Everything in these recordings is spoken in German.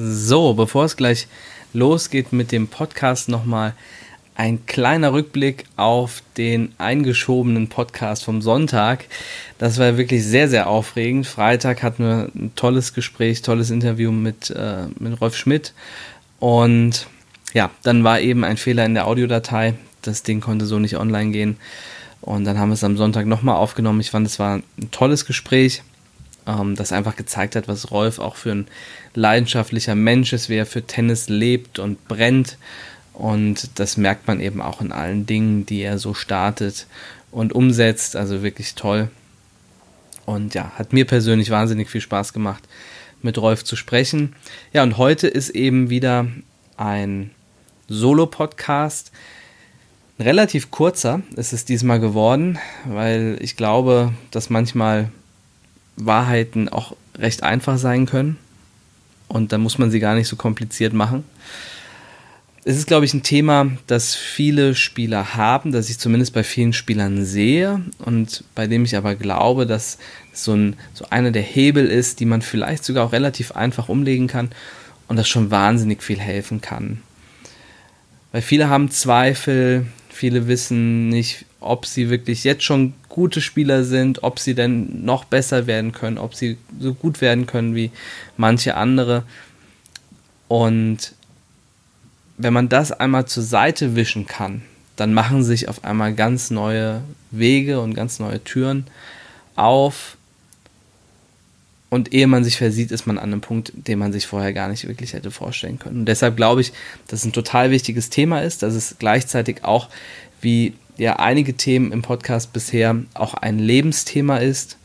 So, bevor es gleich losgeht mit dem Podcast, nochmal ein kleiner Rückblick auf den eingeschobenen Podcast vom Sonntag. Das war wirklich sehr, sehr aufregend. Freitag hatten wir ein tolles Gespräch, tolles Interview mit, äh, mit Rolf Schmidt. Und ja, dann war eben ein Fehler in der Audiodatei. Das Ding konnte so nicht online gehen. Und dann haben wir es am Sonntag nochmal aufgenommen. Ich fand, es war ein tolles Gespräch ähm, das einfach gezeigt hat, was Rolf auch für ein leidenschaftlicher Mensch ist, wie er für Tennis lebt und brennt. Und das merkt man eben auch in allen Dingen, die er so startet und umsetzt. Also wirklich toll. Und ja, hat mir persönlich wahnsinnig viel Spaß gemacht, mit Rolf zu sprechen. Ja, und heute ist eben wieder ein Solo-Podcast. Ein relativ kurzer ist es diesmal geworden, weil ich glaube, dass manchmal Wahrheiten auch recht einfach sein können. Und dann muss man sie gar nicht so kompliziert machen. Es ist, glaube ich, ein Thema, das viele Spieler haben, das ich zumindest bei vielen Spielern sehe und bei dem ich aber glaube, dass so, ein, so einer der Hebel ist, die man vielleicht sogar auch relativ einfach umlegen kann und das schon wahnsinnig viel helfen kann. Weil viele haben Zweifel, viele wissen nicht, ob sie wirklich jetzt schon gute Spieler sind, ob sie denn noch besser werden können, ob sie so gut werden können wie manche andere. Und wenn man das einmal zur Seite wischen kann, dann machen sich auf einmal ganz neue Wege und ganz neue Türen auf. Und ehe man sich versieht, ist man an einem Punkt, den man sich vorher gar nicht wirklich hätte vorstellen können. Und deshalb glaube ich, dass es ein total wichtiges Thema ist, dass es gleichzeitig auch wie ja einige Themen im Podcast bisher auch ein Lebensthema ist,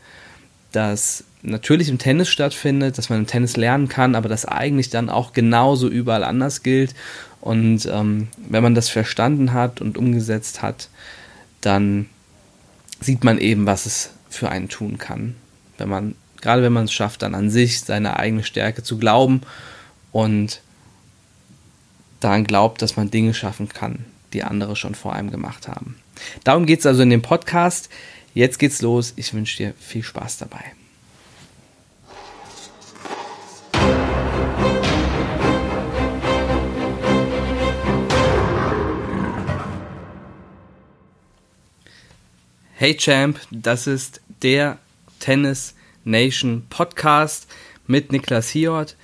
das natürlich im Tennis stattfindet, dass man im Tennis lernen kann, aber das eigentlich dann auch genauso überall anders gilt. Und ähm, wenn man das verstanden hat und umgesetzt hat, dann sieht man eben, was es für einen tun kann. Wenn man, gerade wenn man es schafft, dann an sich seine eigene Stärke zu glauben und daran glaubt, dass man Dinge schaffen kann, die andere schon vor einem gemacht haben. Darum geht es also in dem Podcast. Jetzt geht's los. Ich wünsche dir viel Spaß dabei. Hey Champ, das ist der Tennis Nation Podcast mit Niklas Hiort.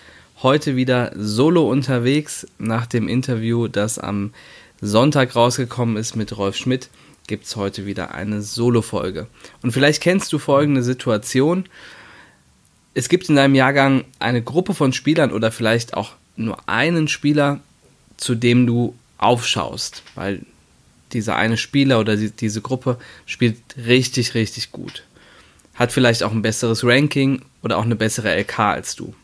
Heute wieder solo unterwegs nach dem Interview, das am Sonntag rausgekommen ist mit Rolf Schmidt, gibt es heute wieder eine Solo-Folge. Und vielleicht kennst du folgende Situation. Es gibt in deinem Jahrgang eine Gruppe von Spielern oder vielleicht auch nur einen Spieler, zu dem du aufschaust, weil dieser eine Spieler oder die, diese Gruppe spielt richtig, richtig gut. Hat vielleicht auch ein besseres Ranking oder auch eine bessere LK als du.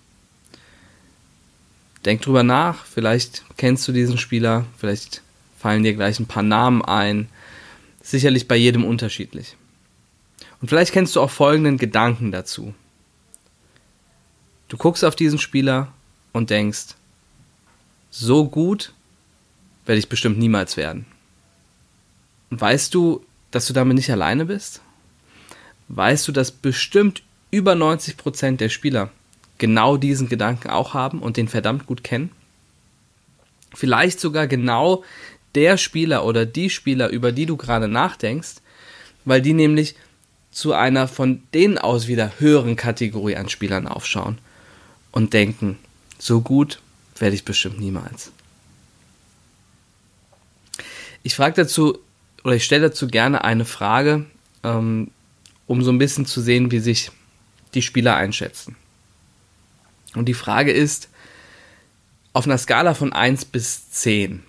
Denk drüber nach, vielleicht kennst du diesen Spieler, vielleicht fallen dir gleich ein paar Namen ein. Sicherlich bei jedem unterschiedlich. Und vielleicht kennst du auch folgenden Gedanken dazu. Du guckst auf diesen Spieler und denkst, so gut werde ich bestimmt niemals werden. Und weißt du, dass du damit nicht alleine bist? Weißt du, dass bestimmt über 90% der Spieler genau diesen Gedanken auch haben und den verdammt gut kennen? Vielleicht sogar genau der Spieler oder die Spieler, über die du gerade nachdenkst, weil die nämlich zu einer von denen aus wieder höheren Kategorie an Spielern aufschauen und denken, so gut werde ich bestimmt niemals. Ich frage dazu oder ich stelle dazu gerne eine Frage, ähm, um so ein bisschen zu sehen, wie sich die Spieler einschätzen. Und die Frage ist, auf einer Skala von 1 bis 10,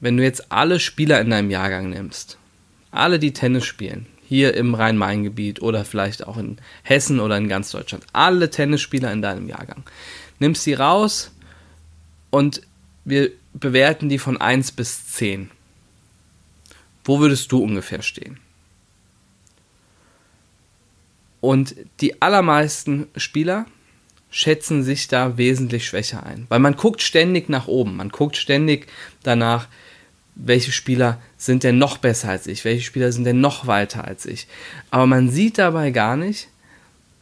wenn du jetzt alle Spieler in deinem Jahrgang nimmst, alle, die Tennis spielen, hier im Rhein-Main-Gebiet oder vielleicht auch in Hessen oder in ganz Deutschland, alle Tennisspieler in deinem Jahrgang, nimmst sie raus und wir bewerten die von 1 bis 10. Wo würdest du ungefähr stehen? Und die allermeisten Spieler schätzen sich da wesentlich schwächer ein, weil man guckt ständig nach oben, man guckt ständig danach, welche Spieler sind denn noch besser als ich, welche Spieler sind denn noch weiter als ich. Aber man sieht dabei gar nicht,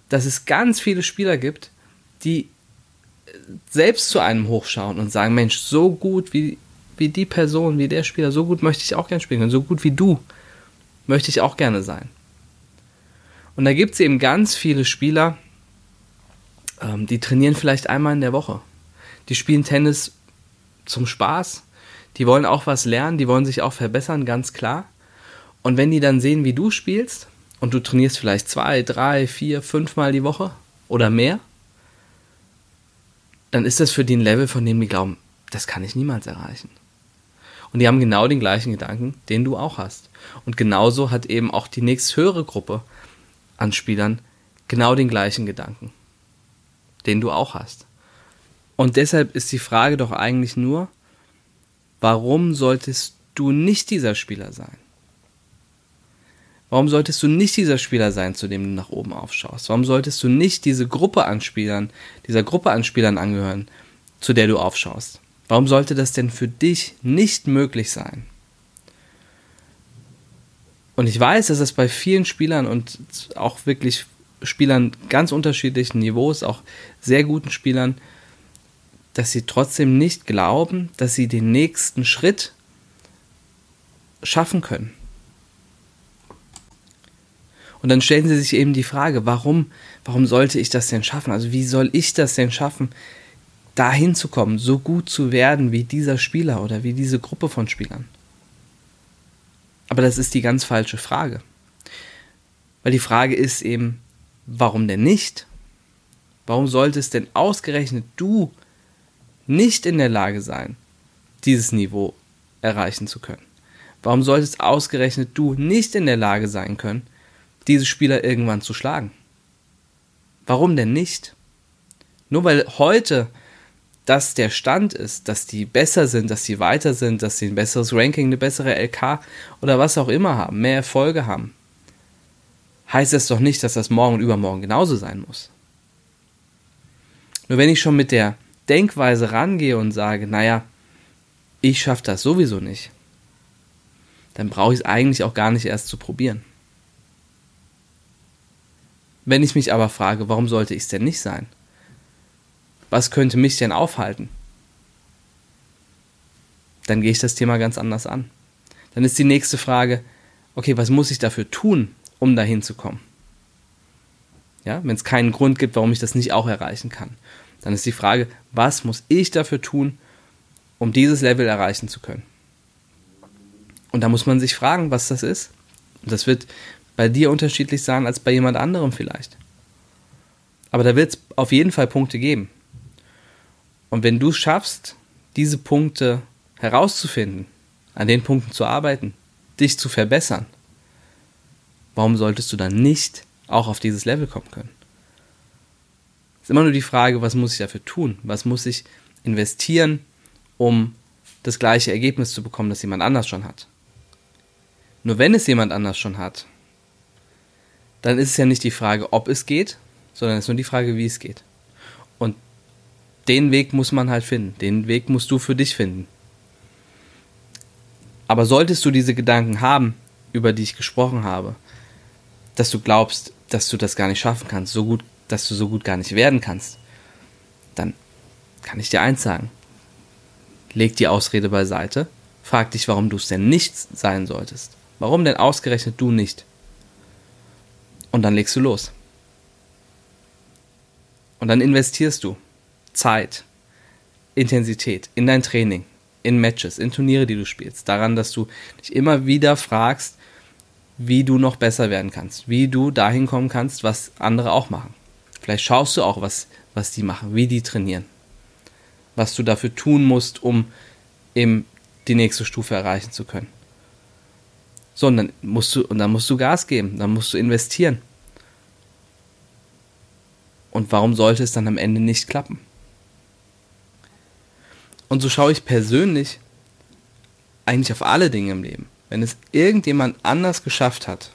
dass es ganz viele Spieler gibt, die selbst zu einem hochschauen und sagen, Mensch, so gut wie, wie die Person, wie der Spieler, so gut möchte ich auch gerne spielen können, so gut wie du möchte ich auch gerne sein. Und da gibt es eben ganz viele Spieler, ähm, die trainieren vielleicht einmal in der Woche. Die spielen Tennis zum Spaß. Die wollen auch was lernen, die wollen sich auch verbessern, ganz klar. Und wenn die dann sehen, wie du spielst, und du trainierst vielleicht zwei, drei, vier, fünfmal die Woche oder mehr, dann ist das für die ein Level, von dem die glauben, das kann ich niemals erreichen. Und die haben genau den gleichen Gedanken, den du auch hast. Und genauso hat eben auch die nächst höhere Gruppe an Spielern genau den gleichen Gedanken, den du auch hast. Und deshalb ist die Frage doch eigentlich nur, warum solltest du nicht dieser Spieler sein? Warum solltest du nicht dieser Spieler sein, zu dem du nach oben aufschaust? Warum solltest du nicht diese Gruppe an Spielern, dieser Gruppe an Spielern angehören, zu der du aufschaust? Warum sollte das denn für dich nicht möglich sein? Und ich weiß, dass es bei vielen Spielern und auch wirklich Spielern ganz unterschiedlichen Niveaus, auch sehr guten Spielern, dass sie trotzdem nicht glauben, dass sie den nächsten Schritt schaffen können. Und dann stellen sie sich eben die Frage, warum, warum sollte ich das denn schaffen? Also wie soll ich das denn schaffen, da hinzukommen, so gut zu werden wie dieser Spieler oder wie diese Gruppe von Spielern? Aber das ist die ganz falsche Frage. Weil die Frage ist eben, warum denn nicht? Warum sollte es denn ausgerechnet du nicht in der Lage sein, dieses Niveau erreichen zu können? Warum sollte es ausgerechnet du nicht in der Lage sein können, diese Spieler irgendwann zu schlagen. Warum denn nicht? Nur weil heute das der Stand ist, dass die besser sind, dass sie weiter sind, dass sie ein besseres Ranking, eine bessere LK oder was auch immer haben, mehr Erfolge haben, heißt das doch nicht, dass das morgen und übermorgen genauso sein muss. Nur wenn ich schon mit der Denkweise rangehe und sage, naja, ich schaffe das sowieso nicht, dann brauche ich es eigentlich auch gar nicht erst zu probieren. Wenn ich mich aber frage, warum sollte ich es denn nicht sein? Was könnte mich denn aufhalten? Dann gehe ich das Thema ganz anders an. Dann ist die nächste Frage, okay, was muss ich dafür tun, um dahin zu kommen? Ja, wenn es keinen Grund gibt, warum ich das nicht auch erreichen kann. Dann ist die Frage, was muss ich dafür tun, um dieses Level erreichen zu können? Und da muss man sich fragen, was das ist. Und das wird bei dir unterschiedlich sein als bei jemand anderem vielleicht. Aber da wird es auf jeden Fall Punkte geben. Und wenn du es schaffst, diese Punkte herauszufinden, an den Punkten zu arbeiten, dich zu verbessern, warum solltest du dann nicht auch auf dieses Level kommen können? Ist immer nur die Frage, was muss ich dafür tun? Was muss ich investieren, um das gleiche Ergebnis zu bekommen, das jemand anders schon hat? Nur wenn es jemand anders schon hat, dann ist es ja nicht die Frage, ob es geht, sondern es ist nur die Frage, wie es geht. Und den Weg muss man halt finden. Den Weg musst du für dich finden. Aber solltest du diese Gedanken haben, über die ich gesprochen habe, dass du glaubst, dass du das gar nicht schaffen kannst, so gut, dass du so gut gar nicht werden kannst, dann kann ich dir eins sagen. Leg die Ausrede beiseite, frag dich, warum du es denn nicht sein solltest. Warum denn ausgerechnet du nicht? Und dann legst du los. Und dann investierst du Zeit, Intensität in dein Training, in Matches, in Turniere, die du spielst, daran, dass du dich immer wieder fragst, wie du noch besser werden kannst, wie du dahin kommen kannst, was andere auch machen. Vielleicht schaust du auch, was, was die machen, wie die trainieren, was du dafür tun musst, um eben die nächste Stufe erreichen zu können. So, und dann musst du, und dann musst du Gas geben, dann musst du investieren. Und warum sollte es dann am Ende nicht klappen? Und so schaue ich persönlich eigentlich auf alle Dinge im Leben. Wenn es irgendjemand anders geschafft hat,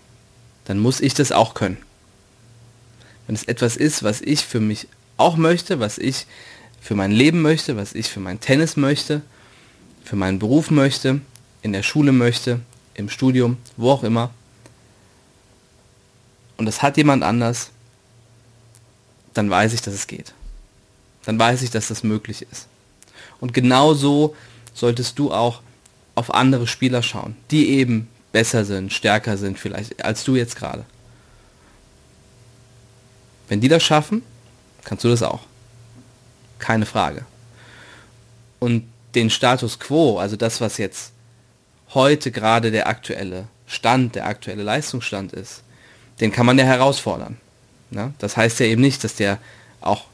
dann muss ich das auch können. Wenn es etwas ist, was ich für mich auch möchte, was ich für mein Leben möchte, was ich für mein Tennis möchte, für meinen Beruf möchte, in der Schule möchte, im Studium, wo auch immer. Und das hat jemand anders, dann weiß ich, dass es geht. Dann weiß ich, dass das möglich ist. Und genauso solltest du auch auf andere Spieler schauen, die eben besser sind, stärker sind vielleicht als du jetzt gerade. Wenn die das schaffen, kannst du das auch. Keine Frage. Und den Status quo, also das, was jetzt heute gerade der aktuelle Stand, der aktuelle Leistungsstand ist, den kann man ja herausfordern. Ne? Das heißt ja eben nicht, dass der auch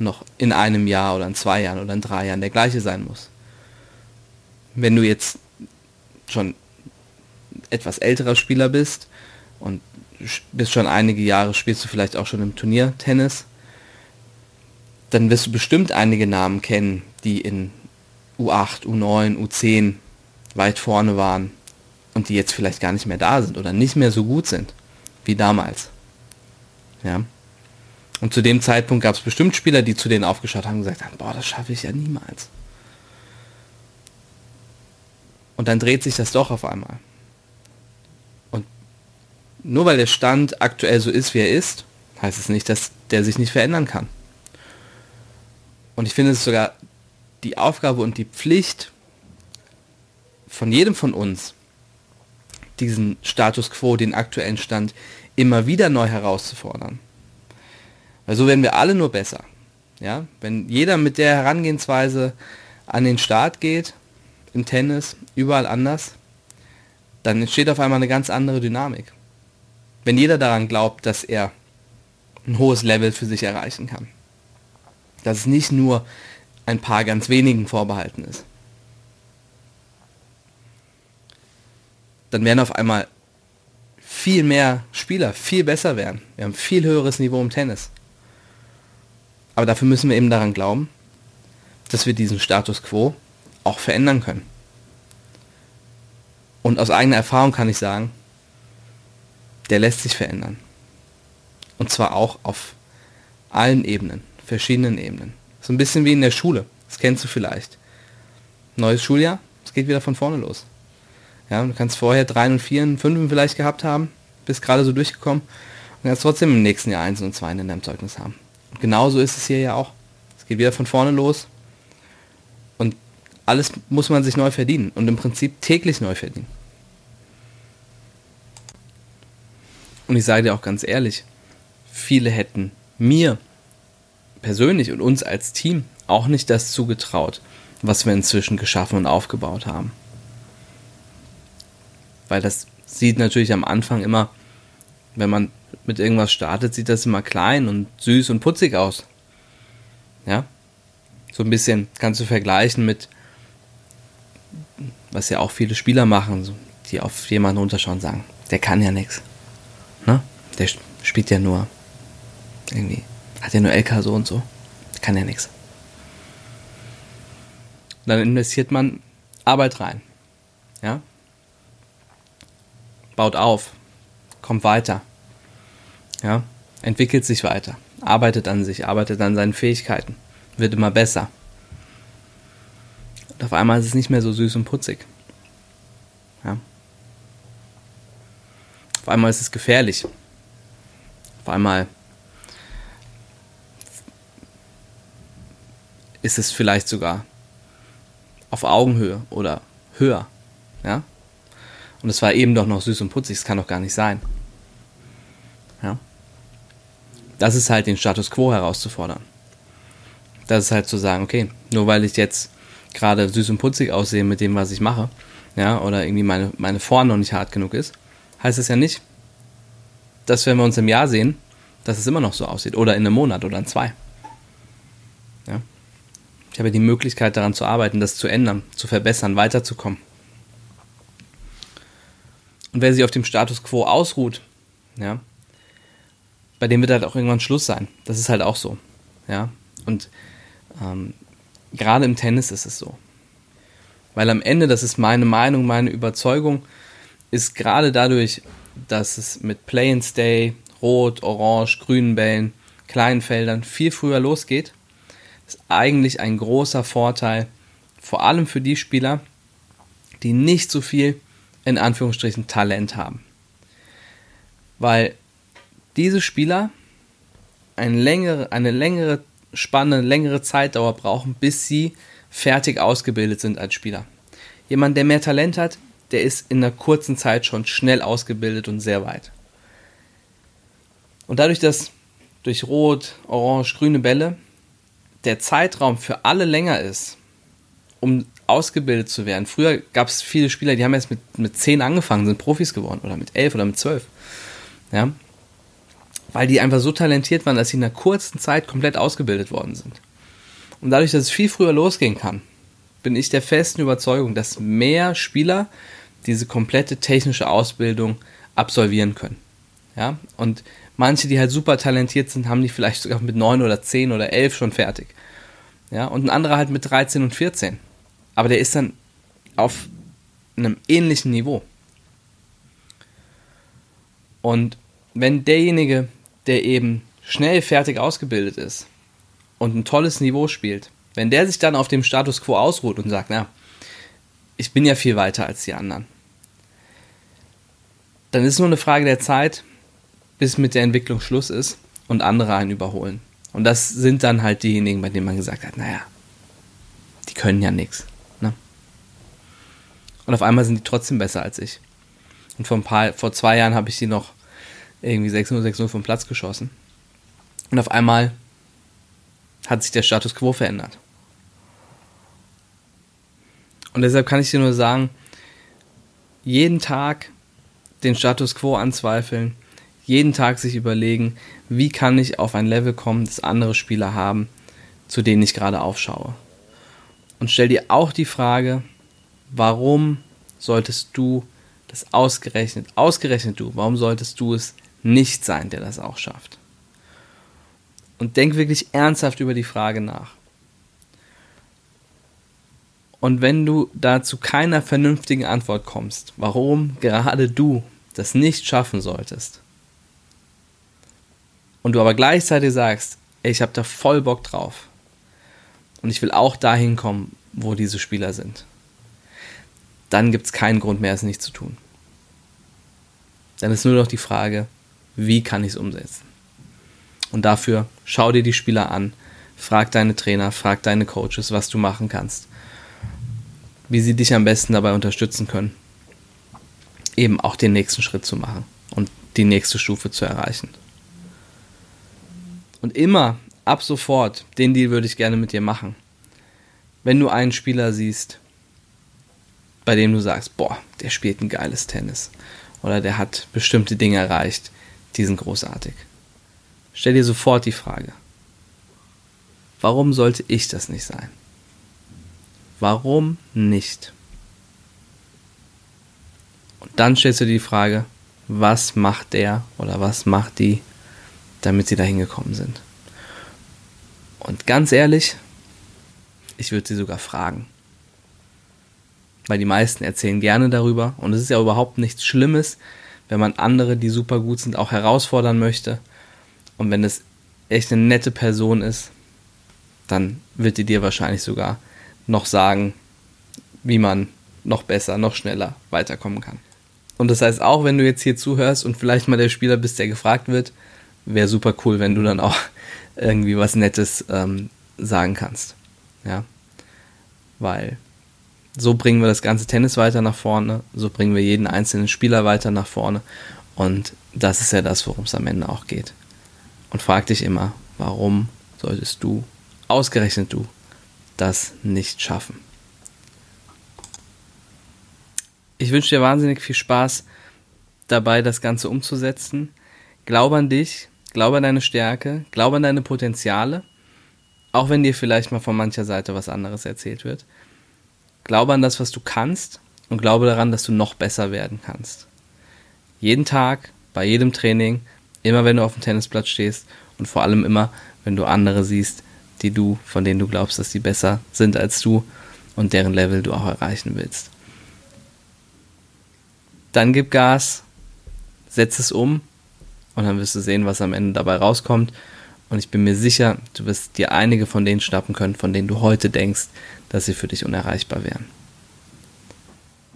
noch in einem Jahr oder in zwei Jahren oder in drei Jahren der gleiche sein muss. Wenn du jetzt schon etwas älterer Spieler bist und bist schon einige Jahre, spielst du vielleicht auch schon im Turnier Tennis, dann wirst du bestimmt einige Namen kennen, die in U8, U9, U10 weit vorne waren und die jetzt vielleicht gar nicht mehr da sind oder nicht mehr so gut sind wie damals. Ja. Und zu dem Zeitpunkt gab es bestimmt Spieler, die zu denen aufgeschaut haben und gesagt haben, boah, das schaffe ich ja niemals. Und dann dreht sich das doch auf einmal. Nur weil der Stand aktuell so ist, wie er ist, heißt es nicht, dass der sich nicht verändern kann. Und ich finde es sogar die Aufgabe und die Pflicht von jedem von uns, diesen Status quo, den aktuellen Stand, immer wieder neu herauszufordern. Weil so werden wir alle nur besser. Ja? Wenn jeder mit der Herangehensweise an den Start geht, im Tennis, überall anders, dann entsteht auf einmal eine ganz andere Dynamik. Wenn jeder daran glaubt, dass er ein hohes Level für sich erreichen kann. Dass es nicht nur ein paar ganz wenigen vorbehalten ist. Dann werden auf einmal viel mehr Spieler viel besser werden. Wir haben viel höheres Niveau im Tennis. Aber dafür müssen wir eben daran glauben, dass wir diesen Status quo auch verändern können. Und aus eigener Erfahrung kann ich sagen, der lässt sich verändern. Und zwar auch auf allen Ebenen, verschiedenen Ebenen. So ein bisschen wie in der Schule. Das kennst du vielleicht. Neues Schuljahr, es geht wieder von vorne los. Ja, du kannst vorher drei und vier und fünf vielleicht gehabt haben, bist gerade so durchgekommen und kannst trotzdem im nächsten Jahr eins und zwei in deinem Zeugnis haben. Und genauso ist es hier ja auch. Es geht wieder von vorne los und alles muss man sich neu verdienen und im Prinzip täglich neu verdienen. Und ich sage dir auch ganz ehrlich, viele hätten mir persönlich und uns als Team auch nicht das zugetraut, was wir inzwischen geschaffen und aufgebaut haben. Weil das sieht natürlich am Anfang immer, wenn man mit irgendwas startet, sieht das immer klein und süß und putzig aus. Ja? So ein bisschen kannst du vergleichen mit, was ja auch viele Spieler machen, die auf jemanden runterschauen und sagen, der kann ja nichts. Ne? Der spielt ja nur irgendwie, hat ja nur LK so und so, kann ja nichts. Dann investiert man Arbeit rein. Ja? Baut auf, kommt weiter. Ja? Entwickelt sich weiter, arbeitet an sich, arbeitet an seinen Fähigkeiten, wird immer besser. Und auf einmal ist es nicht mehr so süß und putzig. Auf einmal ist es gefährlich. Auf einmal ist es vielleicht sogar auf Augenhöhe oder höher. Ja? Und es war eben doch noch süß und putzig, es kann doch gar nicht sein. Ja? Das ist halt den Status quo herauszufordern. Das ist halt zu sagen, okay, nur weil ich jetzt gerade süß und putzig aussehe mit dem, was ich mache, ja, oder irgendwie meine, meine Form noch nicht hart genug ist, heißt es ja nicht, dass wenn wir uns im Jahr sehen, dass es immer noch so aussieht. Oder in einem Monat oder in zwei. Ja. Ich habe die Möglichkeit daran zu arbeiten, das zu ändern, zu verbessern, weiterzukommen. Und wer sich auf dem Status quo ausruht, ja, bei dem wird halt auch irgendwann Schluss sein. Das ist halt auch so. Ja. Und ähm, gerade im Tennis ist es so. Weil am Ende, das ist meine Meinung, meine Überzeugung, ist gerade dadurch, dass es mit Play and Stay, Rot, Orange, grünen Bällen, kleinen Feldern viel früher losgeht, ist eigentlich ein großer Vorteil, vor allem für die Spieler, die nicht so viel in Anführungsstrichen Talent haben. Weil diese Spieler eine längere, eine längere Spanne, längere Zeitdauer brauchen, bis sie fertig ausgebildet sind als Spieler. Jemand, der mehr Talent hat, der ist in einer kurzen Zeit schon schnell ausgebildet und sehr weit. Und dadurch, dass durch Rot, Orange, grüne Bälle der Zeitraum für alle länger ist, um ausgebildet zu werden. Früher gab es viele Spieler, die haben erst mit, mit 10 angefangen, sind Profis geworden oder mit 11 oder mit 12. Ja? Weil die einfach so talentiert waren, dass sie in einer kurzen Zeit komplett ausgebildet worden sind. Und dadurch, dass es viel früher losgehen kann, bin ich der festen Überzeugung, dass mehr Spieler diese komplette technische Ausbildung absolvieren können. Ja? Und manche, die halt super talentiert sind, haben die vielleicht sogar mit 9 oder 10 oder 11 schon fertig. Ja? Und ein anderer halt mit 13 und 14 aber der ist dann auf einem ähnlichen Niveau. Und wenn derjenige, der eben schnell fertig ausgebildet ist und ein tolles Niveau spielt, wenn der sich dann auf dem Status quo ausruht und sagt, na, ich bin ja viel weiter als die anderen, dann ist nur eine Frage der Zeit, bis mit der Entwicklung Schluss ist und andere einen überholen. Und das sind dann halt diejenigen, bei denen man gesagt hat, naja, die können ja nichts. Und auf einmal sind die trotzdem besser als ich. Und vor, ein paar, vor zwei Jahren habe ich die noch irgendwie 6-0, 6-0 vom Platz geschossen. Und auf einmal hat sich der Status quo verändert. Und deshalb kann ich dir nur sagen, jeden Tag den Status quo anzweifeln, jeden Tag sich überlegen, wie kann ich auf ein Level kommen, das andere Spieler haben, zu denen ich gerade aufschaue. Und stell dir auch die Frage, warum solltest du das ausgerechnet, ausgerechnet du, warum solltest du es nicht sein, der das auch schafft? Und denk wirklich ernsthaft über die Frage nach. Und wenn du da zu keiner vernünftigen Antwort kommst, warum gerade du das nicht schaffen solltest, und du aber gleichzeitig sagst, ey, ich habe da voll Bock drauf und ich will auch dahin kommen, wo diese Spieler sind, dann gibt es keinen Grund mehr, es nicht zu tun. Dann ist nur noch die Frage, wie kann ich es umsetzen? Und dafür schau dir die Spieler an, frag deine Trainer, frag deine Coaches, was du machen kannst, wie sie dich am besten dabei unterstützen können, eben auch den nächsten Schritt zu machen und die nächste Stufe zu erreichen. Und immer, ab sofort, den Deal würde ich gerne mit dir machen. Wenn du einen Spieler siehst, bei dem du sagst, boah, der spielt ein geiles Tennis oder der hat bestimmte Dinge erreicht, die sind großartig. Stell dir sofort die Frage, warum sollte ich das nicht sein? Warum nicht? Und dann stellst du dir die Frage, was macht der oder was macht die, damit sie da hingekommen sind? Und ganz ehrlich, ich würde sie sogar fragen weil die meisten erzählen gerne darüber und es ist ja überhaupt nichts Schlimmes, wenn man andere, die super gut sind, auch herausfordern möchte. Und wenn es echt eine nette Person ist, dann wird die dir wahrscheinlich sogar noch sagen, wie man noch besser, noch schneller weiterkommen kann. Und das heißt auch, wenn du jetzt hier zuhörst und vielleicht mal der Spieler bist, der gefragt wird, wäre super cool, wenn du dann auch irgendwie was Nettes ähm, sagen kannst. Ja. Weil so bringen wir das ganze Tennis weiter nach vorne, so bringen wir jeden einzelnen Spieler weiter nach vorne. Und das ist ja das, worum es am Ende auch geht. Und frag dich immer, warum solltest du, ausgerechnet du, das nicht schaffen? Ich wünsche dir wahnsinnig viel Spaß dabei, das Ganze umzusetzen. Glaube an dich, glaube an deine Stärke, glaube an deine Potenziale, auch wenn dir vielleicht mal von mancher Seite was anderes erzählt wird. Glaube an das, was du kannst und glaube daran, dass du noch besser werden kannst. Jeden Tag, bei jedem Training, immer wenn du auf dem Tennisplatz stehst und vor allem immer, wenn du andere siehst, die du, von denen du glaubst, dass die besser sind als du und deren Level du auch erreichen willst. Dann gib Gas, setz es um und dann wirst du sehen, was am Ende dabei rauskommt. Und ich bin mir sicher, du wirst dir einige von denen schnappen können, von denen du heute denkst, dass sie für dich unerreichbar wären.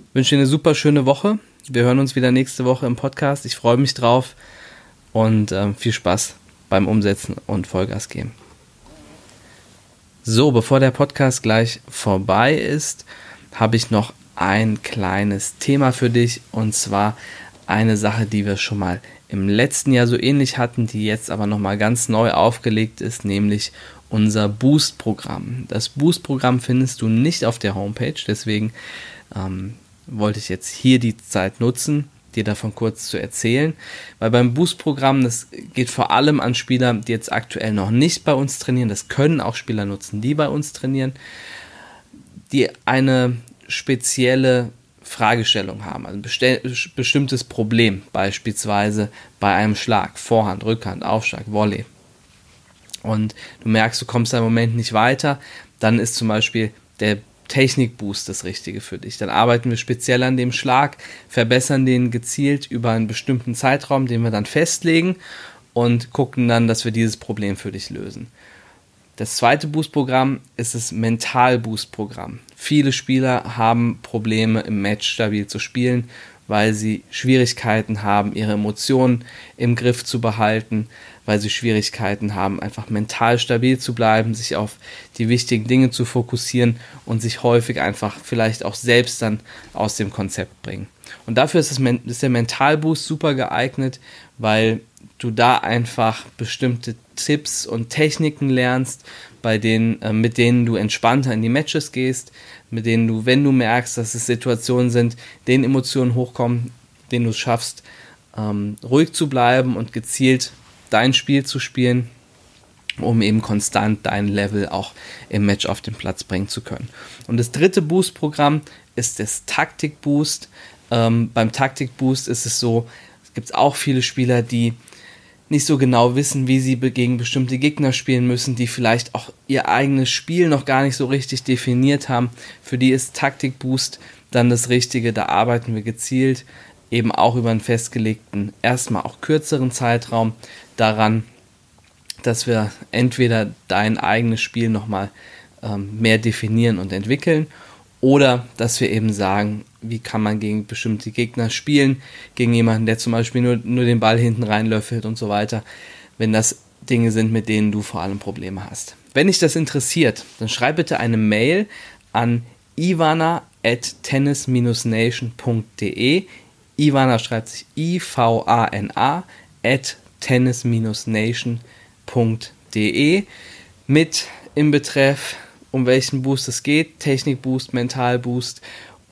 Ich wünsche dir eine super schöne Woche. Wir hören uns wieder nächste Woche im Podcast. Ich freue mich drauf und äh, viel Spaß beim Umsetzen und Vollgas geben. So, bevor der Podcast gleich vorbei ist, habe ich noch ein kleines Thema für dich und zwar eine Sache, die wir schon mal im letzten Jahr so ähnlich hatten, die jetzt aber nochmal ganz neu aufgelegt ist, nämlich unser Boost-Programm. Das Boost-Programm findest du nicht auf der Homepage, deswegen ähm, wollte ich jetzt hier die Zeit nutzen, dir davon kurz zu erzählen. Weil beim Boost-Programm, das geht vor allem an Spieler, die jetzt aktuell noch nicht bei uns trainieren. Das können auch Spieler nutzen, die bei uns trainieren, die eine spezielle Fragestellung haben, also ein bestimmtes Problem, beispielsweise bei einem Schlag, Vorhand, Rückhand, Aufschlag, Volley. Und du merkst, du kommst da im Moment nicht weiter, dann ist zum Beispiel der Technikboost das Richtige für dich. Dann arbeiten wir speziell an dem Schlag, verbessern den gezielt über einen bestimmten Zeitraum, den wir dann festlegen und gucken dann, dass wir dieses Problem für dich lösen. Das zweite Boost-Programm ist das Mental-Boost-Programm. Viele Spieler haben Probleme im Match stabil zu spielen, weil sie Schwierigkeiten haben, ihre Emotionen im Griff zu behalten, weil sie Schwierigkeiten haben, einfach mental stabil zu bleiben, sich auf die wichtigen Dinge zu fokussieren und sich häufig einfach vielleicht auch selbst dann aus dem Konzept bringen. Und dafür ist, das, ist der Mentalboost super geeignet, weil du da einfach bestimmte Tipps und Techniken lernst, bei denen, äh, mit denen du entspannter in die Matches gehst, mit denen du, wenn du merkst, dass es Situationen sind, denen Emotionen hochkommen, denen du es schaffst, ähm, ruhig zu bleiben und gezielt dein Spiel zu spielen, um eben konstant dein Level auch im Match auf den Platz bringen zu können. Und das dritte Boost-Programm ist das Taktik-Boost. Ähm, beim Taktik-Boost ist es so, es gibt auch viele Spieler, die nicht so genau wissen, wie sie gegen bestimmte Gegner spielen müssen, die vielleicht auch ihr eigenes Spiel noch gar nicht so richtig definiert haben. Für die ist Taktik-Boost dann das Richtige. Da arbeiten wir gezielt eben auch über einen festgelegten, erstmal auch kürzeren Zeitraum daran, dass wir entweder dein eigenes Spiel nochmal ähm, mehr definieren und entwickeln oder dass wir eben sagen, wie kann man gegen bestimmte Gegner spielen, gegen jemanden, der zum Beispiel nur, nur den Ball hinten reinlöffelt und so weiter, wenn das Dinge sind, mit denen du vor allem Probleme hast. Wenn dich das interessiert, dann schreib bitte eine Mail an ivana at tennis-nation.de. Ivana schreibt sich I-V-A-N-A at tennis-nation.de mit im Betreff, um welchen Boost es geht, Technikboost, Mentalboost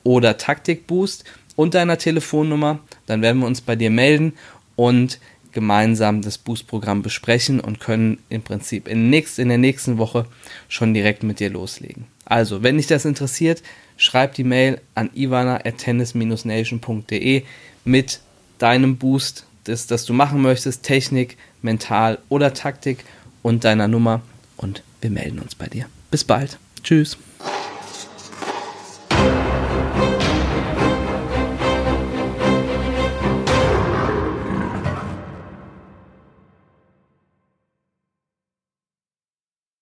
oder Taktikboost und deiner Telefonnummer. Dann werden wir uns bei dir melden und gemeinsam das Boost-Programm besprechen und können im Prinzip in, nächst, in der nächsten Woche schon direkt mit dir loslegen. Also, wenn dich das interessiert, schreib die Mail an ivana.tennis-nation.de mit deinem Boost, das, das du machen möchtest, Technik, Mental oder Taktik und deiner Nummer und wir melden uns bei dir. Bis bald. Tschüss.